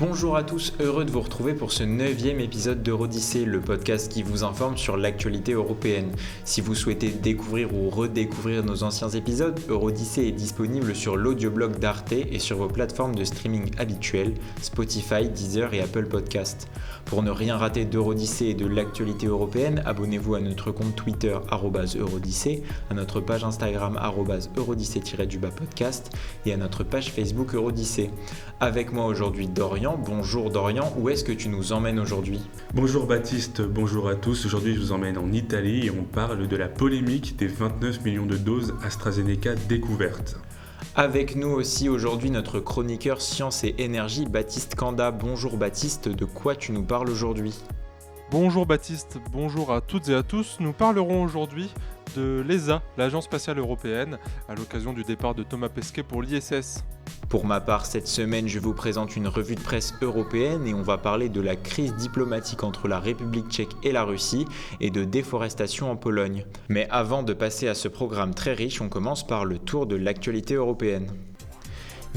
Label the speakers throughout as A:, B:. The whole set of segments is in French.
A: Bonjour à tous, heureux de vous retrouver pour ce neuvième épisode d'Eurodyssée, le podcast qui vous informe sur l'actualité européenne. Si vous souhaitez découvrir ou redécouvrir nos anciens épisodes, Eurodyssée est disponible sur l'audioblog d'Arte et sur vos plateformes de streaming habituelles, Spotify, Deezer et Apple Podcast. Pour ne rien rater d'Eurodyssée et de l'actualité européenne, abonnez-vous à notre compte Twitter Eurodyssée, à notre page Instagram Eurodyssée-du-bas et à notre page Facebook Eurodyssée. Avec moi aujourd'hui Dorian Bonjour Dorian, où est-ce que tu nous emmènes aujourd'hui?
B: Bonjour Baptiste, bonjour à tous. Aujourd'hui je vous emmène en Italie et on parle de la polémique des 29 millions de doses AstraZeneca découvertes.
A: Avec nous aussi aujourd'hui notre chroniqueur science et énergie Baptiste Kanda. Bonjour Baptiste, de quoi tu nous parles aujourd'hui?
C: Bonjour Baptiste, bonjour à toutes et à tous. Nous parlerons aujourd'hui de l'ESA, l'Agence spatiale européenne, à l'occasion du départ de Thomas Pesquet pour l'ISS.
A: Pour ma part, cette semaine, je vous présente une revue de presse européenne et on va parler de la crise diplomatique entre la République tchèque et la Russie et de déforestation en Pologne. Mais avant de passer à ce programme très riche, on commence par le tour de l'actualité européenne.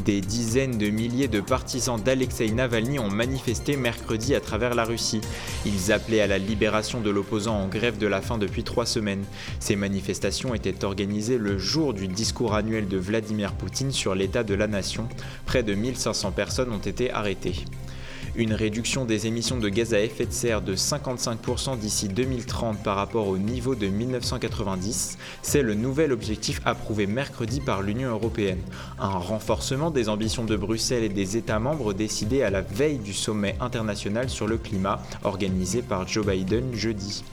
A: Des dizaines de milliers de partisans d'Alexei Navalny ont manifesté mercredi à travers la Russie. Ils appelaient à la libération de l'opposant en grève de la faim depuis trois semaines. Ces manifestations étaient organisées le jour du discours annuel de Vladimir Poutine sur l'état de la nation. Près de 1500 personnes ont été arrêtées. Une réduction des émissions de gaz à effet de serre de 55% d'ici 2030 par rapport au niveau de 1990, c'est le nouvel objectif approuvé mercredi par l'Union européenne. Un renforcement des ambitions de Bruxelles et des États membres décidé à la veille du sommet international sur le climat organisé par Joe Biden jeudi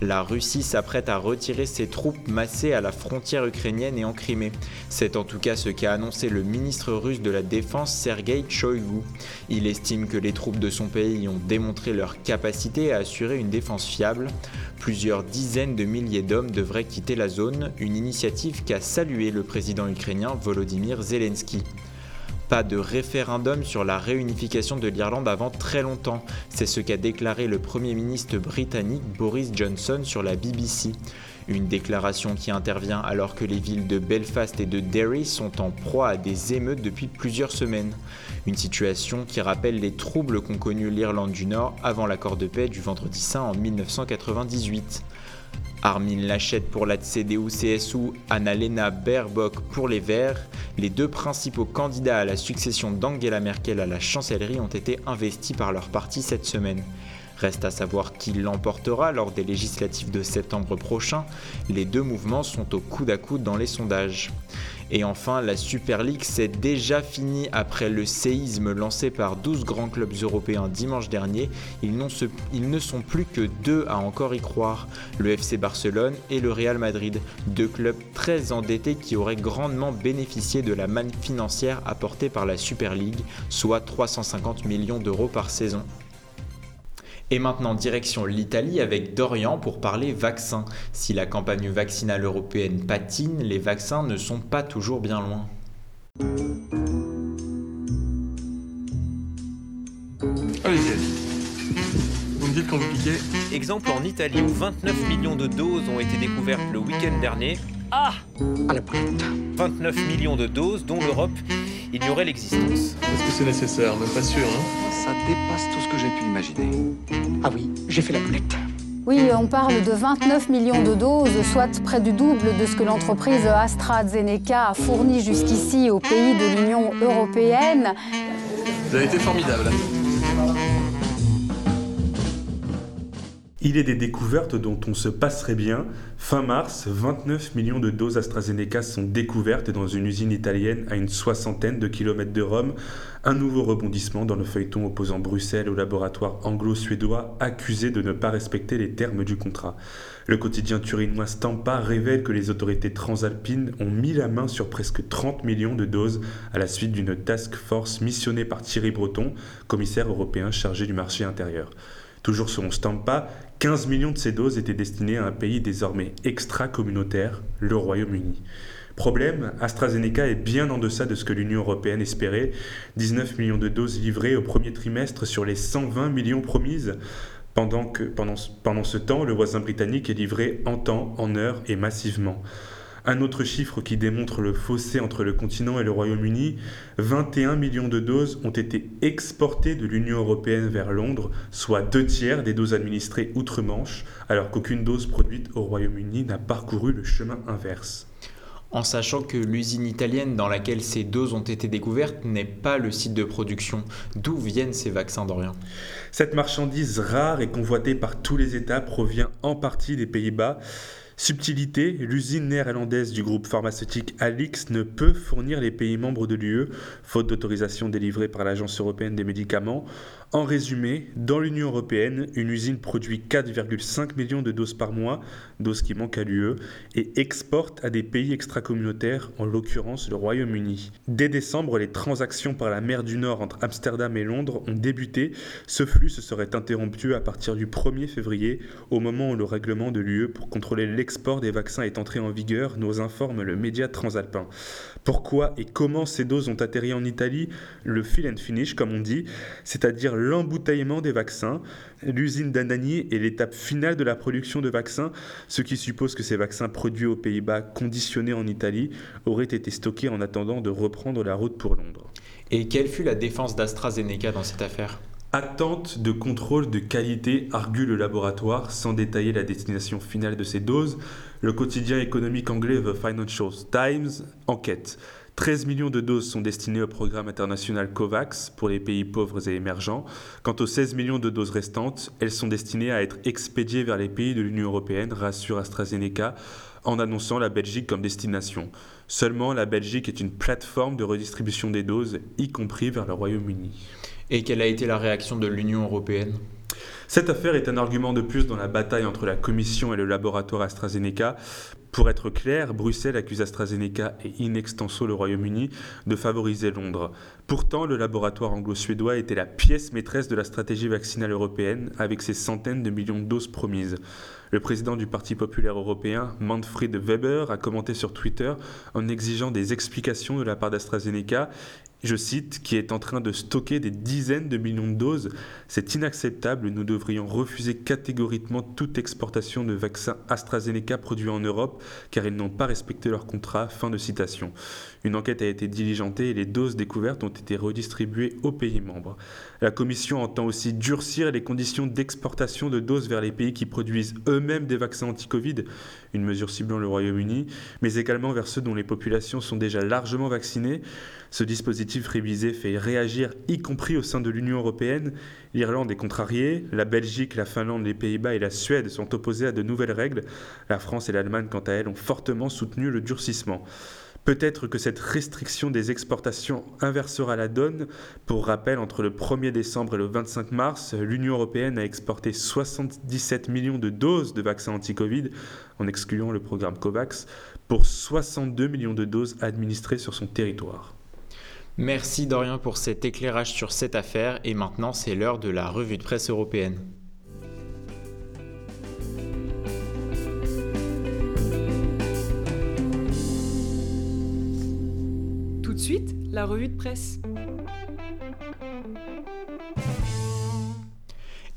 A: la Russie s'apprête à retirer ses troupes massées à la frontière ukrainienne et en Crimée. C'est en tout cas ce qu'a annoncé le ministre russe de la Défense Sergei Shoigu. Il estime que les troupes de son pays ont démontré leur capacité à assurer une défense fiable. Plusieurs dizaines de milliers d'hommes devraient quitter la zone, une initiative qu'a salué le président ukrainien Volodymyr Zelensky. Pas de référendum sur la réunification de l'Irlande avant très longtemps. C'est ce qu'a déclaré le Premier ministre britannique Boris Johnson sur la BBC. Une déclaration qui intervient alors que les villes de Belfast et de Derry sont en proie à des émeutes depuis plusieurs semaines. Une situation qui rappelle les troubles qu'ont connus l'Irlande du Nord avant l'accord de paix du Vendredi Saint en 1998. Armin Laschet pour la CDU-CSU, Annalena Baerbock pour les Verts, les deux principaux candidats à la succession d'Angela Merkel à la chancellerie ont été investis par leur parti cette semaine. Reste à savoir qui l'emportera lors des législatives de septembre prochain. Les deux mouvements sont au coude à coude dans les sondages. Et enfin, la Super League s'est déjà finie après le séisme lancé par 12 grands clubs européens dimanche dernier. Ils, ils, ne sont plus que deux à encore y croire, le FC Barcelone et le Real Madrid, deux clubs très endettés qui auraient grandement bénéficié de la manne financière apportée par la Super League, soit 350 millions d'euros par saison. Et maintenant, direction l'Italie avec Dorian pour parler vaccins. Si la campagne vaccinale européenne patine, les vaccins ne sont pas toujours bien loin.
C: Allez-y, Vous me dites quand vous piquez
D: Exemple en Italie où 29 millions de doses ont été découvertes le week-end dernier. Ah
E: À la pointe.
D: 29 millions de doses dont l'Europe ignorait l'existence.
C: Est-ce que c'est nécessaire? Même pas sûr, hein?
E: Ça dépasse tout ce que j'ai pu imaginer. Ah oui, j'ai fait la boulette.
F: Oui, on parle de 29 millions de doses, soit près du double de ce que l'entreprise AstraZeneca a fourni jusqu'ici aux pays de l'Union européenne.
C: Vous avez été formidable.
B: Il est des découvertes dont on se passerait bien. Fin mars, 29 millions de doses AstraZeneca sont découvertes dans une usine italienne à une soixantaine de kilomètres de Rome. Un nouveau rebondissement dans le feuilleton opposant Bruxelles au laboratoire anglo-suédois accusé de ne pas respecter les termes du contrat. Le quotidien turinois Stampa révèle que les autorités transalpines ont mis la main sur presque 30 millions de doses à la suite d'une task force missionnée par Thierry Breton, commissaire européen chargé du marché intérieur. Toujours selon Stampa, 15 millions de ces doses étaient destinées à un pays désormais extra-communautaire, le Royaume-Uni. Problème, AstraZeneca est bien en deçà de ce que l'Union européenne espérait. 19 millions de doses livrées au premier trimestre sur les 120 millions promises. Pendant, que, pendant, pendant ce temps, le voisin britannique est livré en temps, en heure et massivement. Un autre chiffre qui démontre le fossé entre le continent et le Royaume-Uni, 21 millions de doses ont été exportées de l'Union européenne vers Londres, soit deux tiers des doses administrées outre-Manche, alors qu'aucune dose produite au Royaume-Uni n'a parcouru le chemin inverse
A: en sachant que l'usine italienne dans laquelle ces doses ont été découvertes n'est pas le site de production. D'où viennent ces vaccins d'Orient
B: Cette marchandise rare et convoitée par tous les États provient en partie des Pays-Bas. Subtilité, l'usine néerlandaise du groupe pharmaceutique Alix ne peut fournir les pays membres de l'UE, faute d'autorisation délivrée par l'Agence européenne des médicaments. En résumé, dans l'Union européenne, une usine produit 4,5 millions de doses par mois, doses qui manquent à l'UE, et exporte à des pays extracommunautaires, en l'occurrence le Royaume-Uni. Dès décembre, les transactions par la mer du Nord entre Amsterdam et Londres ont débuté. Ce flux se serait interrompu à partir du 1er février, au moment où le règlement de l'UE pour contrôler l'export des vaccins est entré en vigueur, nous informe le média transalpin. Pourquoi et comment ces doses ont atterri en Italie Le fill and finish, comme on dit, c'est-à-dire l'embouteillement des vaccins. L'usine d'Anagni est l'étape finale de la production de vaccins, ce qui suppose que ces vaccins produits aux Pays-Bas, conditionnés en Italie, auraient été stockés en attendant de reprendre la route pour Londres.
A: Et quelle fut la défense d'AstraZeneca dans cette affaire?
B: Attente de contrôle de qualité, argue le laboratoire, sans détailler la destination finale de ces doses. Le quotidien économique anglais The Financial Times enquête. 13 millions de doses sont destinées au programme international COVAX pour les pays pauvres et émergents. Quant aux 16 millions de doses restantes, elles sont destinées à être expédiées vers les pays de l'Union européenne, rassure AstraZeneca, en annonçant la Belgique comme destination. Seulement, la Belgique est une plateforme de redistribution des doses, y compris vers le Royaume-Uni.
A: Et quelle a été la réaction de l'Union européenne?
B: Cette affaire est un argument de plus dans la bataille entre la Commission et le laboratoire AstraZeneca. Pour être clair, Bruxelles accuse AstraZeneca et in extenso le Royaume-Uni de favoriser Londres. Pourtant, le laboratoire anglo-suédois était la pièce maîtresse de la stratégie vaccinale européenne avec ses centaines de millions de doses promises. Le président du Parti populaire européen, Manfred Weber, a commenté sur Twitter en exigeant des explications de la part d'AstraZeneca je cite, qui est en train de stocker des dizaines de millions de doses. C'est inacceptable, nous devrions refuser catégoriquement toute exportation de vaccins AstraZeneca produits en Europe car ils n'ont pas respecté leur contrat. Fin de citation. Une enquête a été diligentée et les doses découvertes ont été redistribuées aux pays membres. La Commission entend aussi durcir les conditions d'exportation de doses vers les pays qui produisent eux-mêmes des vaccins anti-Covid, une mesure ciblant le Royaume-Uni, mais également vers ceux dont les populations sont déjà largement vaccinées. Ce dispositif révisé fait réagir, y compris au sein de l'Union européenne. L'Irlande est contrariée, la Belgique, la Finlande, les Pays-Bas et la Suède sont opposés à de nouvelles règles. La France et l'Allemagne, quant à elles, ont fortement soutenu le durcissement. Peut-être que cette restriction des exportations inversera la donne. Pour rappel, entre le 1er décembre et le 25 mars, l'Union européenne a exporté 77 millions de doses de vaccins anti-Covid, en excluant le programme COVAX, pour 62 millions de doses administrées sur son territoire.
A: Merci Dorian pour cet éclairage sur cette affaire et maintenant c'est l'heure de la revue de presse européenne.
G: suite, la revue de presse.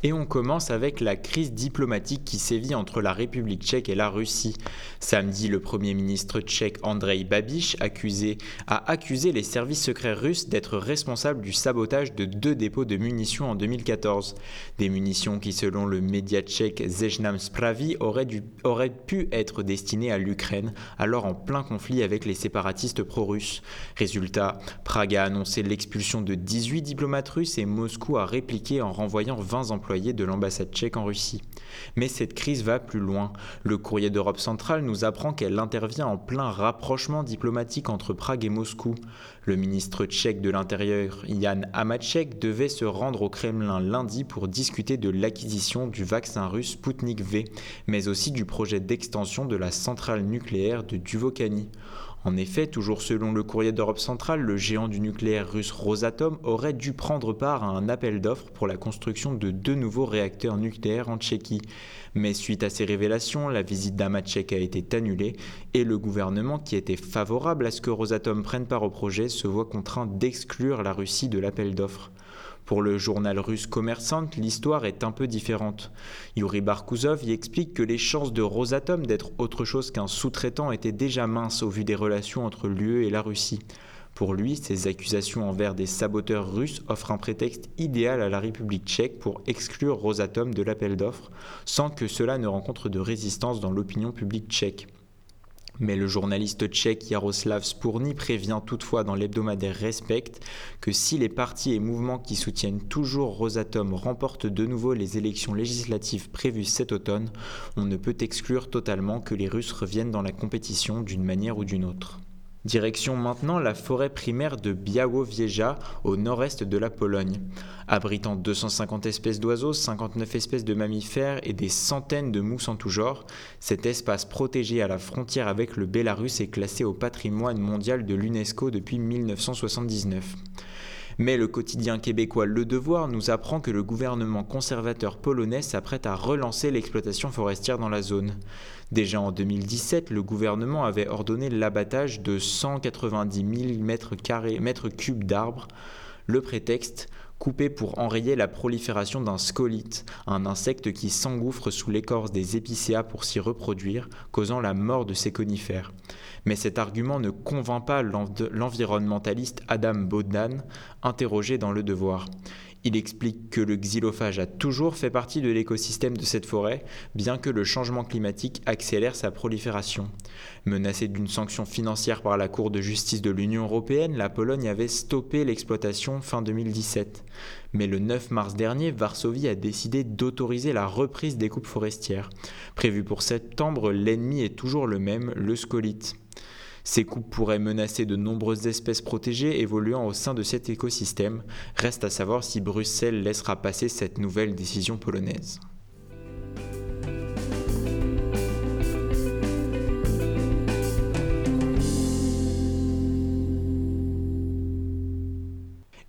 A: Et on commence avec la crise diplomatique qui sévit entre la République tchèque et la Russie. Samedi, le Premier ministre tchèque Andrei Babich accusé, a accusé les services secrets russes d'être responsables du sabotage de deux dépôts de munitions en 2014. Des munitions qui, selon le média tchèque Zeznam Spravi, auraient, auraient pu être destinées à l'Ukraine, alors en plein conflit avec les séparatistes pro-russes. Résultat, Prague a annoncé l'expulsion de 18 diplomates russes et Moscou a répliqué en renvoyant 20 de l'ambassade tchèque en Russie. Mais cette crise va plus loin. Le courrier d'Europe centrale nous apprend qu'elle intervient en plein rapprochement diplomatique entre Prague et Moscou. Le ministre tchèque de l'Intérieur, Jan Hamacek, devait se rendre au Kremlin lundi pour discuter de l'acquisition du vaccin russe Sputnik V, mais aussi du projet d'extension de la centrale nucléaire de Duvokani. En effet, toujours selon le courrier d'Europe centrale, le géant du nucléaire russe Rosatom aurait dû prendre part à un appel d'offres pour la construction de deux nouveaux réacteurs nucléaires en Tchéquie. Mais suite à ces révélations, la visite d'Amacek a été annulée et le gouvernement qui était favorable à ce que Rosatom prenne part au projet se voit contraint d'exclure la Russie de l'appel d'offres. Pour le journal russe Commerçant, l'histoire est un peu différente. Yuri Barkuzov y explique que les chances de Rosatom d'être autre chose qu'un sous-traitant étaient déjà minces au vu des relations entre l'UE et la Russie. Pour lui, ces accusations envers des saboteurs russes offrent un prétexte idéal à la République tchèque pour exclure Rosatom de l'appel d'offres, sans que cela ne rencontre de résistance dans l'opinion publique tchèque. Mais le journaliste tchèque Jaroslav Spourny prévient toutefois dans l'hebdomadaire Respect que si les partis et mouvements qui soutiennent toujours Rosatom remportent de nouveau les élections législatives prévues cet automne, on ne peut exclure totalement que les Russes reviennent dans la compétition d'une manière ou d'une autre. Direction maintenant la forêt primaire de Białowieża au nord-est de la Pologne. Abritant 250 espèces d'oiseaux, 59 espèces de mammifères et des centaines de mousses en tout genre, cet espace protégé à la frontière avec le Bélarus est classé au patrimoine mondial de l'UNESCO depuis 1979. Mais le quotidien québécois Le Devoir nous apprend que le gouvernement conservateur polonais s'apprête à relancer l'exploitation forestière dans la zone. Déjà en 2017, le gouvernement avait ordonné l'abattage de 190 000 mètres, cubes d'arbres. Le prétexte coupé pour enrayer la prolifération d'un scolite, un insecte qui s'engouffre sous l'écorce des épicéas pour s'y reproduire, causant la mort de ces conifères. Mais cet argument ne convainc pas l'environnementaliste Adam Bodnan, interrogé dans Le Devoir. Il explique que le xylophage a toujours fait partie de l'écosystème de cette forêt, bien que le changement climatique accélère sa prolifération. Menacée d'une sanction financière par la Cour de justice de l'Union européenne, la Pologne avait stoppé l'exploitation fin 2017. Mais le 9 mars dernier, Varsovie a décidé d'autoriser la reprise des coupes forestières. Prévu pour septembre, l'ennemi est toujours le même, le scolite. Ces coupes pourraient menacer de nombreuses espèces protégées évoluant au sein de cet écosystème. Reste à savoir si Bruxelles laissera passer cette nouvelle décision polonaise.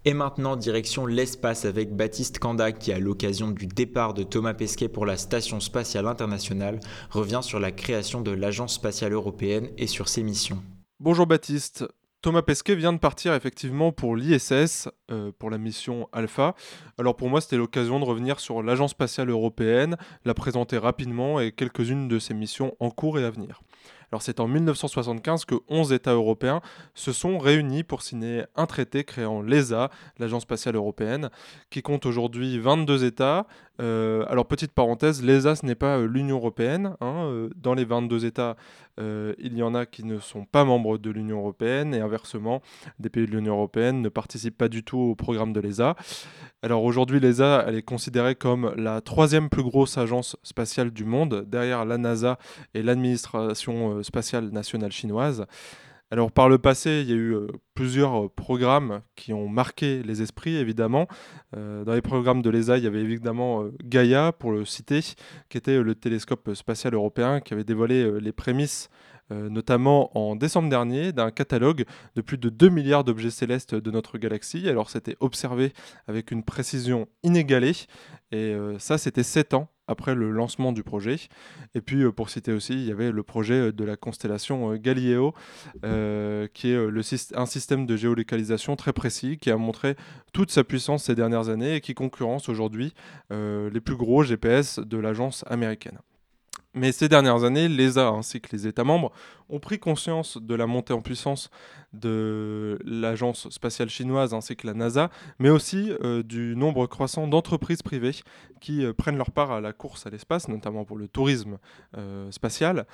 A: Et maintenant, direction l'espace avec Baptiste Kanda qui, à l'occasion du départ de Thomas Pesquet pour la Station spatiale internationale, revient sur la création de l'Agence spatiale européenne et sur ses missions.
C: Bonjour Baptiste. Thomas Pesquet vient de partir effectivement pour l'ISS, euh, pour la mission Alpha. Alors pour moi, c'était l'occasion de revenir sur l'Agence spatiale européenne, la présenter rapidement et quelques-unes de ses missions en cours et à venir. Alors c'est en 1975 que 11 États européens se sont réunis pour signer un traité créant l'ESA, l'Agence spatiale européenne, qui compte aujourd'hui 22 États. Euh, alors petite parenthèse, l'ESA ce n'est pas euh, l'Union européenne. Hein, euh, dans les 22 États, il y en a qui ne sont pas membres de l'Union européenne et inversement, des pays de l'Union européenne ne participent pas du tout au programme de l'ESA. Alors aujourd'hui, l'ESA, elle est considérée comme la troisième plus grosse agence spatiale du monde, derrière la NASA et l'administration spatiale nationale chinoise. Alors par le passé, il y a eu euh, plusieurs euh, programmes qui ont marqué les esprits, évidemment. dans les programmes de l'ESA, il y avait évidemment Gaia, pour le citer, qui était le télescope spatial européen qui avait dévoilé les prémices notamment en décembre dernier, d'un catalogue de plus de 2 milliards d'objets célestes de notre galaxie. Alors c'était observé avec une précision inégalée, et ça c'était 7 ans après le lancement du projet. Et puis, euh, pour citer aussi, il y avait le projet euh, de la constellation euh, Galileo, qui est un système de géolocalisation très précis, qui a montré toute sa puissance ces dernières années et qui concurrence aujourd'hui les plus gros GPS de l'agence américaine. Mais ces dernières années, l'ESA ainsi que les États membres ont pris conscience de la montée en puissance de l'agence spatiale chinoise ainsi que la NASA, mais aussi euh, du nombre croissant d'entreprises privées qui euh, prennent leur part à la course à l'espace, notamment pour le tourisme euh, spatial.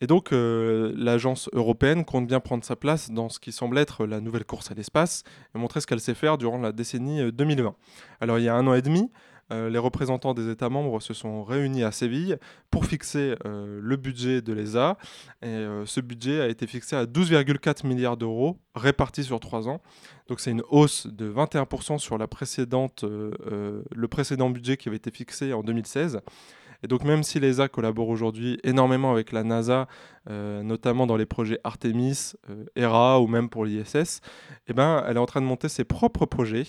C: Et donc l'agence européenne compte bien prendre sa place dans ce qui semble être la nouvelle course à l'espace et montrer ce qu'elle sait faire durant la décennie 2020. Alors il y a un an et demi, euh, les représentants des États membres se sont réunis à Séville pour fixer euh, le budget de l'ESA. Et euh, ce budget a été fixé à 12,4 milliards d'euros répartis sur trois ans. Donc c'est une hausse de 21% sur le précédent budget qui avait été fixé en 2016. Et donc même si l'ESA collabore aujourd'hui énormément avec la NASA, euh, notamment dans les projets Artemis, euh, ERA ou même pour l'ISS, eh ben, elle est en train de monter ses propres projets.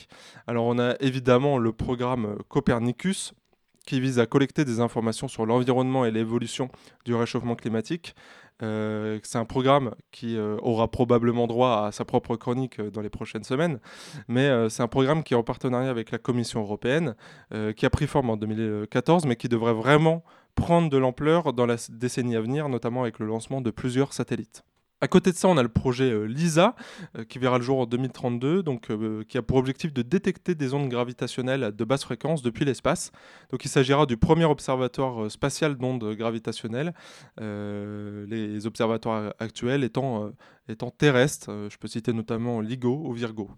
C: Alors on a évidemment le programme Copernicus, qui vise à collecter des informations sur l'environnement et l'évolution du réchauffement climatique. Euh, c'est un programme qui euh, aura probablement droit à sa propre chronique euh, dans les prochaines semaines, mais c'est un programme qui est en partenariat avec la Commission européenne, qui a pris forme en 2014, mais qui devrait vraiment prendre de l'ampleur dans la décennie à venir, notamment avec le lancement de plusieurs satellites. À côté de ça, on a le projet euh, LISA euh, qui verra le jour en 2032, donc, euh, qui a pour objectif de détecter des ondes gravitationnelles de basse fréquence depuis l'espace. Donc il s'agira du premier observatoire spatial d'ondes gravitationnelles, les observatoires actuels étant étant terrestres. Euh, je peux citer notamment LIGO ou Virgo.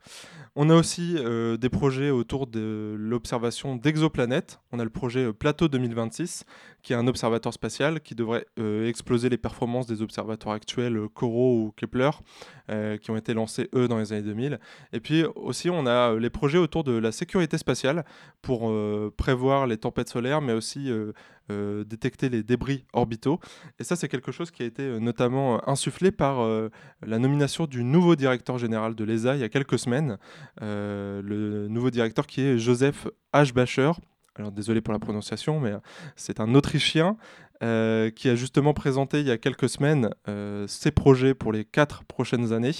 C: On a aussi euh, des projets autour de l'observation d'exoplanètes. On a le projet euh, Plateau 2026, qui est un observatoire spatial qui devrait exploser les performances des observatoires actuels Corot ou Kepler, qui ont été lancés, eux, dans les années 2000. Et puis aussi, on a les projets autour de la sécurité spatiale pour prévoir les tempêtes solaires, mais aussi euh, détecter les débris orbitaux. Et ça, c'est quelque chose qui a été euh, notamment euh, insufflé par la nomination du nouveau directeur général de l'ESA il y a quelques semaines. le nouveau directeur qui est Joseph H. Bacher. Alors désolé pour la prononciation, mais c'est un Autrichien qui a justement présenté il y a quelques semaines ses projets pour les quatre prochaines années.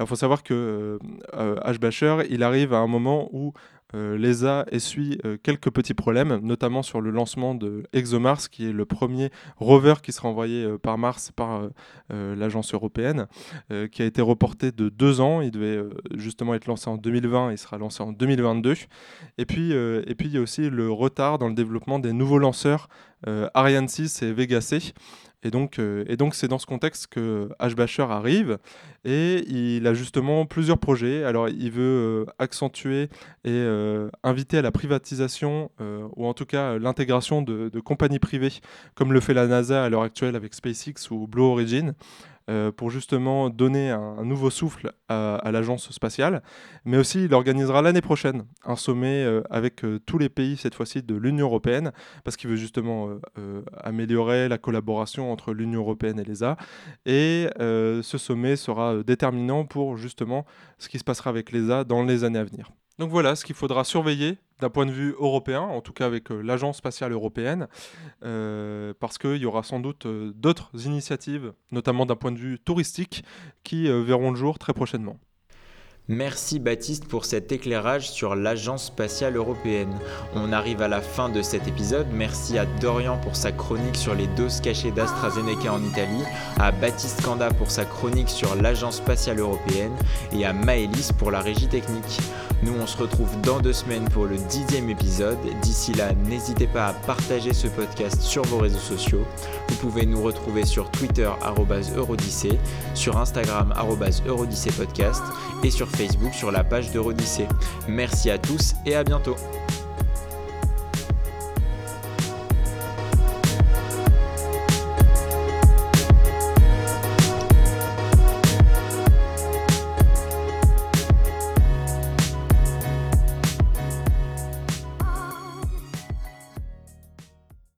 C: Il faut savoir que H. Bacher, il arrive à un moment où euh, L'ESA essuie euh, quelques petits problèmes, notamment sur le lancement de ExoMars, qui est le premier rover qui sera envoyé euh, par Mars par l'agence européenne, qui a été reporté de deux ans. Il devait justement être lancé en 2020, il sera lancé en 2022. Et puis, et puis il y a aussi le retard dans le développement des nouveaux lanceurs Ariane 6 et Vega C. Et donc, euh, et donc c'est dans ce contexte que H. Bacher arrive et il a justement plusieurs projets. Alors, il veut euh, accentuer et euh, inviter à la privatisation ou en tout cas l'intégration de, de, compagnies privées, comme le fait la NASA à l'heure actuelle avec SpaceX ou Blue Origin. Euh, pour justement donner un, nouveau souffle à, l'agence spatiale. Mais aussi, il organisera l'année prochaine un sommet euh, avec euh, tous les pays, cette fois-ci de l'Union européenne, parce qu'il veut justement améliorer la collaboration entre l'Union européenne et l'ESA. Et ce sommet sera déterminant pour justement ce qui se passera avec l'ESA dans les années à venir. Donc voilà ce qu'il faudra surveiller d'un point de vue européen, en tout cas avec euh, l'Agence spatiale européenne, euh, parce qu'il y aura sans doute euh, d'autres initiatives, notamment d'un point de vue touristique, qui verront le jour très prochainement.
A: Merci Baptiste pour cet éclairage sur l'Agence spatiale européenne. On arrive à la fin de cet épisode. Merci à Dorian pour sa chronique sur les doses cachées d'AstraZeneca en Italie, à Baptiste Kanda pour sa chronique sur l'Agence spatiale européenne et à Maëlys pour la régie technique. Nous on se retrouve dans deux semaines pour le dixième épisode. D'ici là, n'hésitez pas à partager ce podcast sur vos réseaux sociaux. Vous pouvez nous retrouver sur Twitter Eurodyssée, sur Instagram Eurodyssée podcast et sur Facebook sur la page d'Eurodyssée. Merci à tous et à bientôt.